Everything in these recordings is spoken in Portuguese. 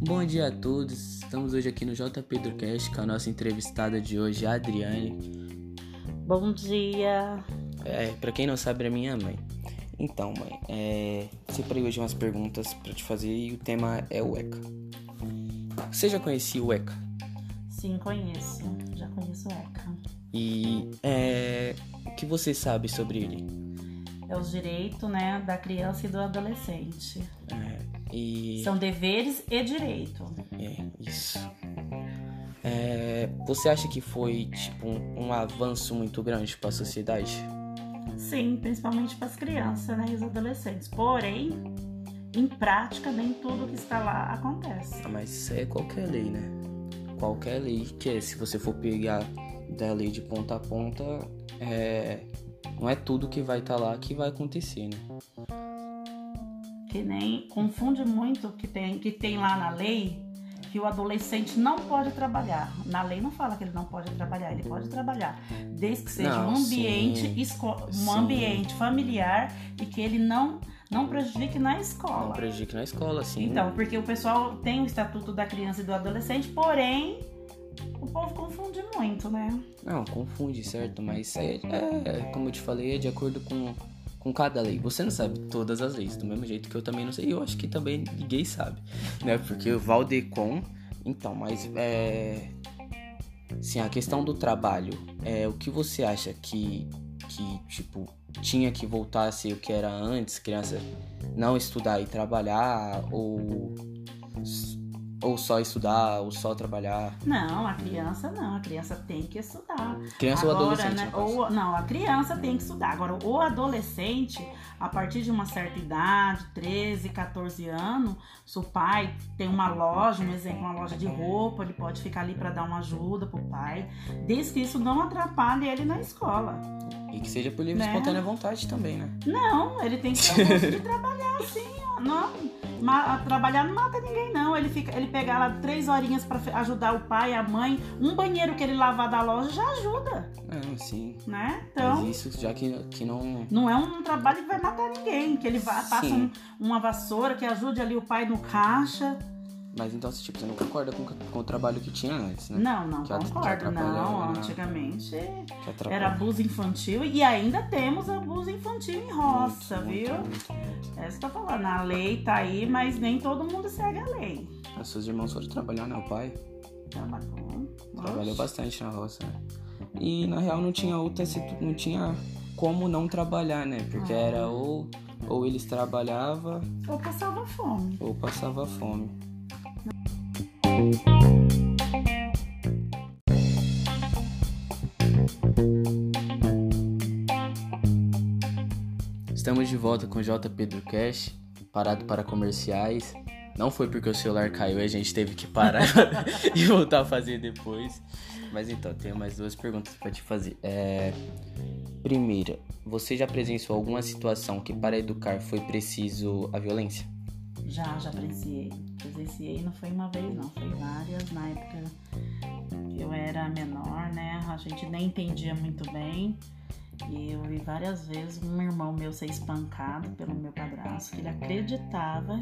Bom dia a todos, estamos hoje aqui no J Pedrocast com a nossa entrevistada de hoje, a Adriane. Bom dia. É, pra quem não sabe, é minha mãe. Então, mãe, é, separei hoje umas perguntas pra te fazer e o tema é o ECA. Você já conhecia o ECA? Sim, conheço. Já conheço o ECA. E é, o que você sabe sobre ele? É os direitos, né, da criança e do adolescente. É, e São deveres e direitos. é isso. É, você acha que foi tipo um, um avanço muito grande para a sociedade? Sim, principalmente para as crianças, né, e os adolescentes. Porém, em prática, nem tudo que está lá acontece. Ah, mas isso é qualquer lei, né? Qualquer lei que é, se você for pegar da lei de ponta a ponta, é, não é tudo que vai estar lá que vai acontecer, né? Que nem confunde muito que tem que tem lá na lei que o adolescente não pode trabalhar. Na lei não fala que ele não pode trabalhar, ele pode trabalhar, desde que seja Não, um ambiente sim, esco- um sim. ambiente familiar e que ele não não prejudique na Não escola. prejudica na escola, assim. Então, porque o pessoal tem o estatuto da criança e do adolescente, porém o povo confunde muito, né? Não, confunde, certo? Mas isso aí é, como eu te falei, é de acordo com, com cada lei. Você não sabe todas as leis, do mesmo jeito que eu também não sei. Eu acho que também ninguém sabe, né? Porque o Valdecon... Então, mas é... Sim, a questão do trabalho, é o que você acha que, que tipo, tinha que voltar a ser o que era antes, criança não estudar e trabalhar, ou, ou só estudar, ou só trabalhar? Não, a criança não, a criança tem que estudar. Criança ou Agora, adolescente, né, ou, não, a criança tem que estudar. Agora, o adolescente, a partir de uma certa idade, 13, 14 anos, se o pai tem uma loja, um exemplo, uma loja de roupa, ele pode ficar ali para dar uma ajuda pro pai, desde que isso não atrapalhe ele na escola. E que seja por livre Né? espontânea vontade também, né? Não, ele tem que ter de trabalhar assim, ó. Não, trabalhar não mata ninguém, não. Ele fica, ele pegar lá três horinhas para ajudar o pai, a mãe, um banheiro que ele lavar da loja já ajuda, Não, sim. né? Mas Então. isso já que, que não. Não é um trabalho que vai matar ninguém, que ele vai, passa um- uma vassoura que ajude ali o pai no caixa. Mas então, tipo, você não concorda com, com o trabalho que tinha antes, né? Não, não Que concordo, não. né? Antigamente era abuso infantil e ainda temos abuso infantil em roça, Muito, viu? muito, muito. É isso que eu tô falando. A lei tá aí, mas nem todo mundo segue a lei. Os seus irmãos foram trabalhar, né? O pai Trabalhou. trabalhou Oxe. bastante na roça, né? E na real não tinha outra não tinha como não trabalhar, né? Porque Ah. era ou, ou eles trabalhavam Ou passava fome. ou passava fome. Estamos de volta com J Pedro Cash, parado para comerciais. Não foi porque o celular caiu e a gente teve que parar e voltar a fazer depois. Mas então, tenho mais duas perguntas para te fazer. É, Primeira, você já presenciou alguma situação que para educar foi preciso a violência? Já, já presenciei. Presenciei, não foi uma vez, não. Foi várias. Na época eu era menor, né? A gente nem entendia muito bem. E eu vi várias vezes um irmão meu ser espancado pelo meu padrasto, que ele acreditava,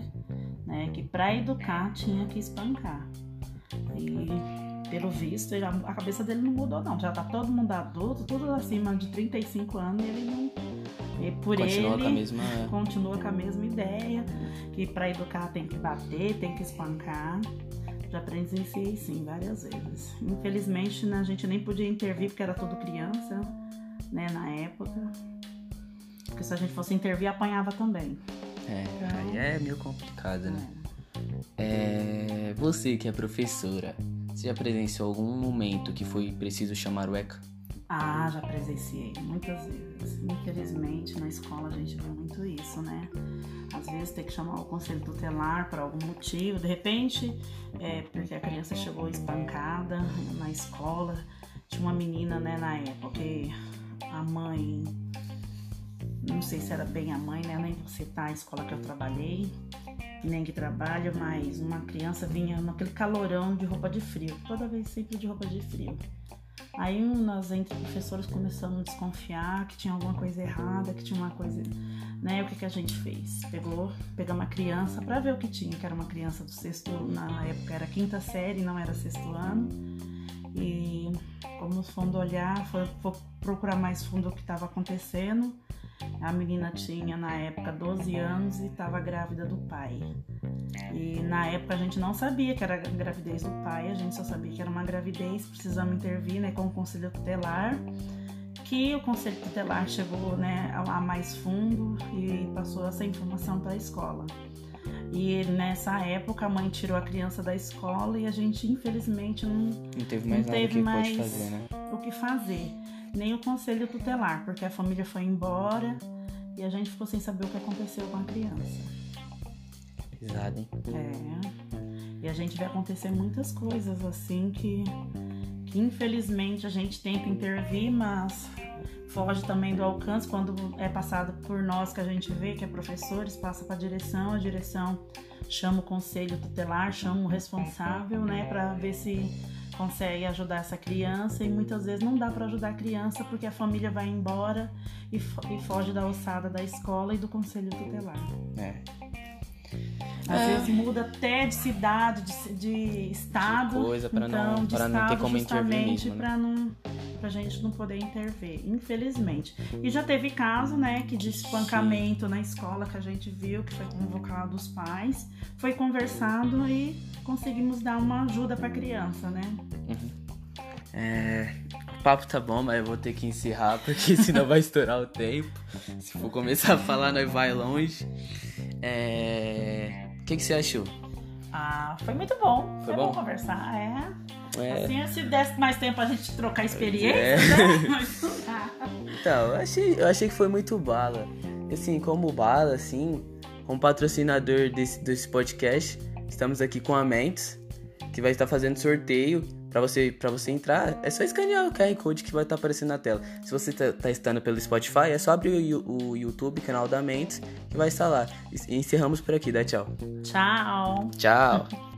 né, que para educar tinha que espancar. E pelo visto, ele- a cabeça dele não mudou não. Já tá todo mundo adulto, tudo acima de 35 anos, e ele não e por Continua ele com a mesma. continua com a mesma ideia, que para educar tem que bater, tem que espancar. Já presenciei sim várias vezes. Infelizmente né, a gente nem podia intervir porque era tudo criança, né, na época. Porque se a gente fosse intervir, apanhava também. É, aí é meio complicado, né? É. É, você que é professora, você já presenciou algum momento que foi preciso chamar o ECA? Ah, já presenciei muitas vezes. Infelizmente, na escola a gente vê muito isso, né? Às vezes tem que chamar o conselho tutelar por algum motivo. De repente, é porque a criança chegou espancada na escola. Tinha uma menina, né, na época, que a mãe. Não sei se era bem a mãe, né? Nem vou citar a escola que eu trabalhei, nem que trabalho, mas uma criança vinha naquele calorão de roupa de frio. Toda vez sempre de roupa de frio. Aí nós entre professores começamos a desconfiar que tinha alguma coisa errada, que tinha uma coisa, né? O que, que a gente fez? Pegou, pegamos uma criança para ver o que tinha, que era uma criança do sexto, na época era quinta série, não era sexto ano. E fomos fundo olhar, foi, foi procurar mais fundo o que estava acontecendo. A menina tinha na época 12 anos e estava grávida do pai. Na época a gente não sabia que era gravidez do pai, a gente só sabia que era uma gravidez, precisamos intervir né, com o conselho tutelar. Que o conselho tutelar chegou né, a mais fundo e passou essa informação para a escola. E nessa época a mãe tirou a criança da escola e a gente infelizmente não, não teve mais não teve que mais fazer, né? o que fazer nem o conselho tutelar, porque a família foi embora e a gente ficou sem saber o que aconteceu com a criança. Pesado, hein? É. E a gente vê acontecer muitas coisas assim que, que infelizmente a gente tenta intervir, mas foge também do alcance quando é passado por nós que a gente vê, que é professores, passa para a direção, a direção chama o conselho tutelar, chama o responsável, né, para ver se consegue ajudar essa criança e muitas vezes não dá para ajudar a criança porque a família vai embora e, e foge da alçada da escola e do conselho tutelar. É. Às é. vezes muda até de cidade, de, de estado. De coisa para então, não, para não ter como intervir mesmo. Né? Pra, não, pra gente não poder intervir, infelizmente. E já teve caso, né, que de espancamento Sim. na escola que a gente viu, que foi convocado os pais, foi conversado e conseguimos dar uma ajuda pra criança, né? Uhum. É, o papo tá bom, mas eu vou ter que encerrar porque senão vai estourar o tempo. Se for começar a falar, nós vai longe. É... O que, que você achou? Ah, foi muito bom. Foi, foi bom? bom? conversar, é. é. Assim, se desse mais tempo a gente trocar experiência, é. né? então, eu achei, eu achei que foi muito bala. Assim, como bala, assim, como patrocinador desse, desse podcast, estamos aqui com a Mentos, que vai estar fazendo sorteio para você, pra você entrar, é só escanear o QR Code que vai estar aparecendo na tela. Se você tá, tá estando pelo Spotify, é só abrir o, o YouTube, canal da Mentes, que vai estar lá. E encerramos por aqui, dá tchau. Tchau. Tchau.